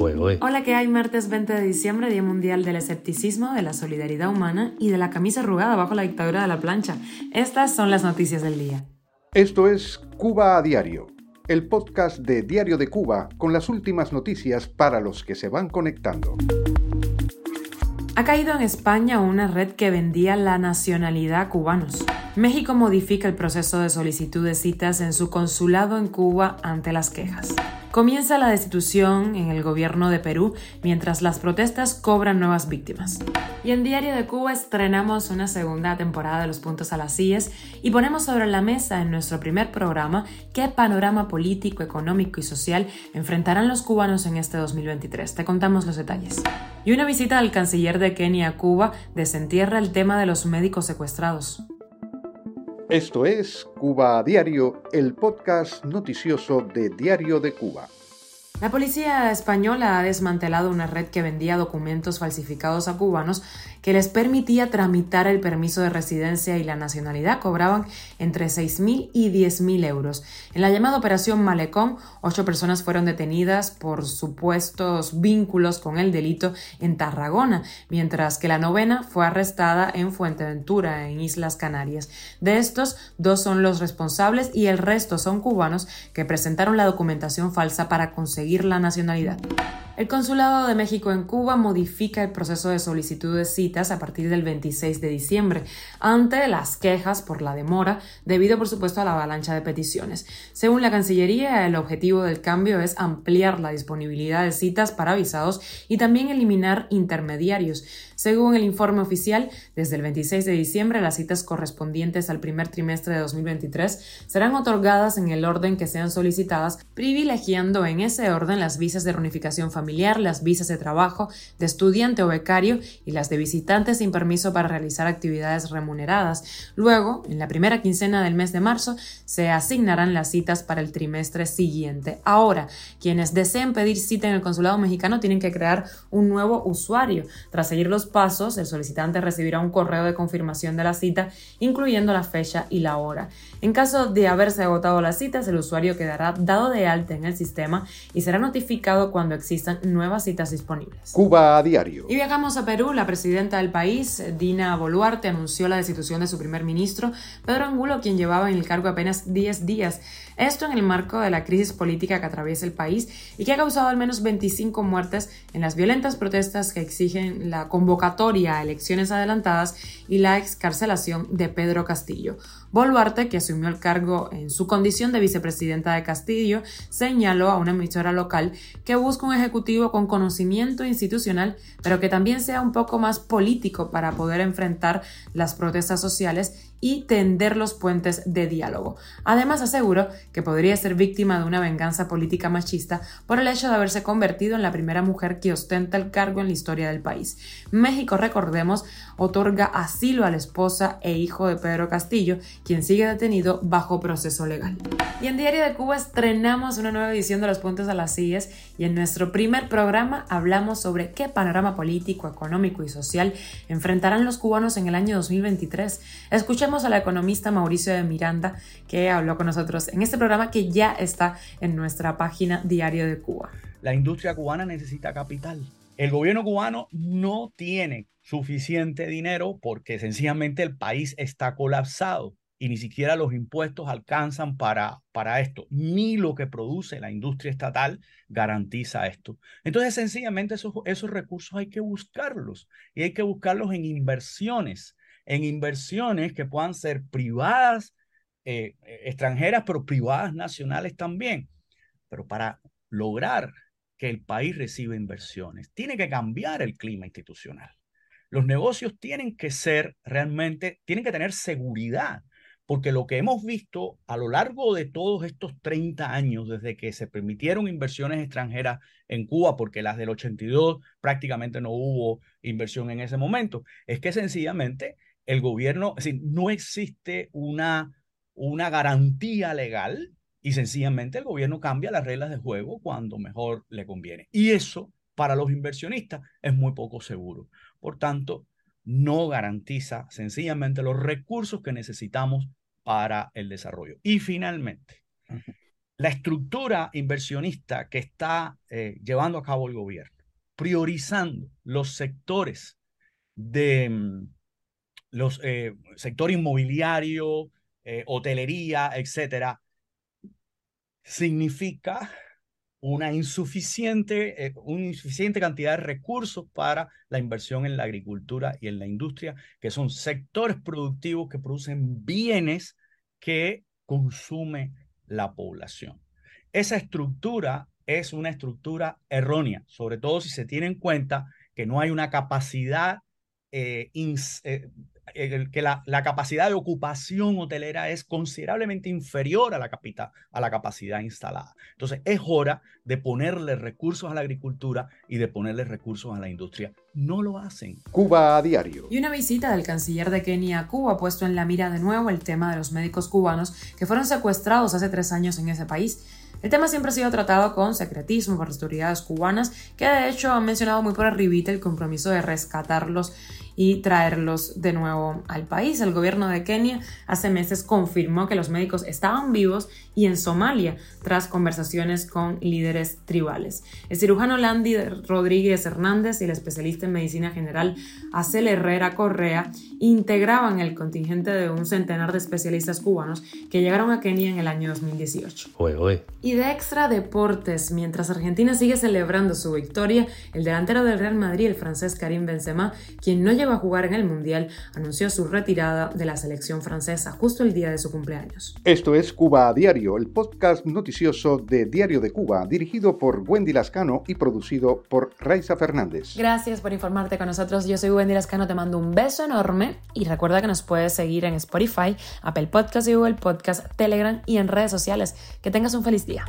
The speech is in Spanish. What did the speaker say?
Pues, Hola, ¿qué hay? Martes 20 de diciembre, Día Mundial del Escepticismo, de la Solidaridad Humana y de la camisa arrugada bajo la dictadura de la plancha. Estas son las noticias del día. Esto es Cuba a Diario, el podcast de Diario de Cuba con las últimas noticias para los que se van conectando. Ha caído en España una red que vendía la nacionalidad a cubanos. México modifica el proceso de solicitud de citas en su consulado en Cuba ante las quejas. Comienza la destitución en el gobierno de Perú mientras las protestas cobran nuevas víctimas. Y en Diario de Cuba estrenamos una segunda temporada de Los Puntos a las Sillas y ponemos sobre la mesa en nuestro primer programa qué panorama político, económico y social enfrentarán los cubanos en este 2023. Te contamos los detalles. Y una visita del canciller de Kenia a Cuba desentierra el tema de los médicos secuestrados. Esto es Cuba a Diario, el podcast noticioso de Diario de Cuba. La policía española ha desmantelado una red que vendía documentos falsificados a cubanos que les permitía tramitar el permiso de residencia y la nacionalidad. Cobraban entre 6.000 y 10.000 euros. En la llamada Operación Malecón, ocho personas fueron detenidas por supuestos vínculos con el delito en Tarragona, mientras que la novena fue arrestada en Fuerteventura, en Islas Canarias. De estos, dos son los responsables y el resto son cubanos que presentaron la documentación falsa para conseguir la nacionalidad. El Consulado de México en Cuba modifica el proceso de solicitud de a partir del 26 de diciembre, ante las quejas por la demora, debido por supuesto a la avalancha de peticiones. Según la Cancillería, el objetivo del cambio es ampliar la disponibilidad de citas para visados y también eliminar intermediarios. Según el informe oficial, desde el 26 de diciembre las citas correspondientes al primer trimestre de 2023 serán otorgadas en el orden que sean solicitadas, privilegiando en ese orden las visas de reunificación familiar las visas de trabajo, de estudiante o becario y las de visitante sin permiso para realizar actividades remuneradas. Luego, en la primera quincena del mes de marzo, se asignarán las citas para el trimestre siguiente. Ahora, quienes deseen pedir cita en el consulado mexicano tienen que crear un nuevo usuario. Tras seguir los pasos, el solicitante recibirá un correo de confirmación de la cita, incluyendo la fecha y la hora. En caso de haberse agotado las citas, el usuario quedará dado de alta en el sistema y será notificado cuando existan nuevas citas disponibles. Cuba a diario. Y viajamos a Perú. La presidenta del país, Dina Boluarte, anunció la destitución de su primer ministro, Pedro Angulo, quien llevaba en el cargo apenas 10 días. Esto en el marco de la crisis política que atraviesa el país y que ha causado al menos 25 muertes en las violentas protestas que exigen la convocatoria a elecciones adelantadas y la excarcelación de Pedro Castillo. Boluarte, que asumió el cargo en su condición de vicepresidenta de Castillo, señaló a una emisora local que busca un ejecutivo con conocimiento institucional, pero que también sea un poco más político para poder enfrentar las protestas sociales y tender los puentes de diálogo. Además, aseguró que podría ser víctima de una venganza política machista por el hecho de haberse convertido en la primera mujer que ostenta el cargo en la historia del país. México, recordemos, otorga asilo a la esposa e hijo de Pedro Castillo, quien sigue detenido bajo proceso legal. Y en Diario de Cuba estrenamos una nueva edición de Los Puntos a las Sillas y en nuestro primer programa hablamos sobre qué panorama político, económico y social enfrentarán los cubanos en el año 2023. Escuchemos a la economista Mauricio de Miranda que habló con nosotros en este programa que ya está en nuestra página Diario de Cuba. La industria cubana necesita capital. El gobierno cubano no tiene suficiente dinero porque sencillamente el país está colapsado y ni siquiera los impuestos alcanzan para, para esto, ni lo que produce la industria estatal garantiza esto. Entonces, sencillamente esos, esos recursos hay que buscarlos y hay que buscarlos en inversiones, en inversiones que puedan ser privadas, eh, extranjeras, pero privadas nacionales también. Pero para lograr que el país reciba inversiones, tiene que cambiar el clima institucional. Los negocios tienen que ser realmente, tienen que tener seguridad porque lo que hemos visto a lo largo de todos estos 30 años, desde que se permitieron inversiones extranjeras en Cuba, porque las del 82 prácticamente no hubo inversión en ese momento, es que sencillamente el gobierno, es decir, no existe una, una garantía legal y sencillamente el gobierno cambia las reglas de juego cuando mejor le conviene. Y eso para los inversionistas es muy poco seguro. Por tanto, no garantiza sencillamente los recursos que necesitamos para el desarrollo. Y finalmente, la estructura inversionista que está eh, llevando a cabo el gobierno, priorizando los sectores de mm, los eh, sector inmobiliario, eh, hotelería, etcétera, significa una insuficiente, eh, una insuficiente cantidad de recursos para la inversión en la agricultura y en la industria, que son sectores productivos que producen bienes que consume la población. Esa estructura es una estructura errónea, sobre todo si se tiene en cuenta que no hay una capacidad eh, que la, la, capacidad de ocupación hotelera es considerablemente inferior a la, a la capacidad instalada. Entonces es hora de ponerle recursos a la agricultura y de ponerle recursos a la industria. No lo hacen. Cuba a diario. Y una visita del canciller de Kenia a Cuba ha puesto en la mira de nuevo el tema de los médicos cubanos que fueron secuestrados hace tres años en ese país. El tema siempre ha sido tratado con secretismo por las autoridades cubanas, que de hecho han mencionado muy por arribita el compromiso de rescatarlos y traerlos de nuevo al país. El gobierno de Kenia hace meses confirmó que los médicos estaban vivos y en Somalia tras conversaciones con líderes tribales. El cirujano Landy Rodríguez Hernández y el especialista en medicina general Acel Herrera Correa integraban el contingente de un centenar de especialistas cubanos que llegaron a Kenia en el año 2018. Y de extra deportes, mientras Argentina sigue celebrando su victoria, el delantero del Real Madrid, el francés Karim Benzema, quien no llegó a jugar en el Mundial, anunció su retirada de la selección francesa justo el día de su cumpleaños. Esto es Cuba a Diario el podcast noticioso de Diario de Cuba, dirigido por Wendy Lascano y producido por Raiza Fernández. Gracias por informarte con nosotros. Yo soy Wendy Lascano, te mando un beso enorme y recuerda que nos puedes seguir en Spotify, Apple Podcast y Google Podcast, Telegram y en redes sociales. Que tengas un feliz día.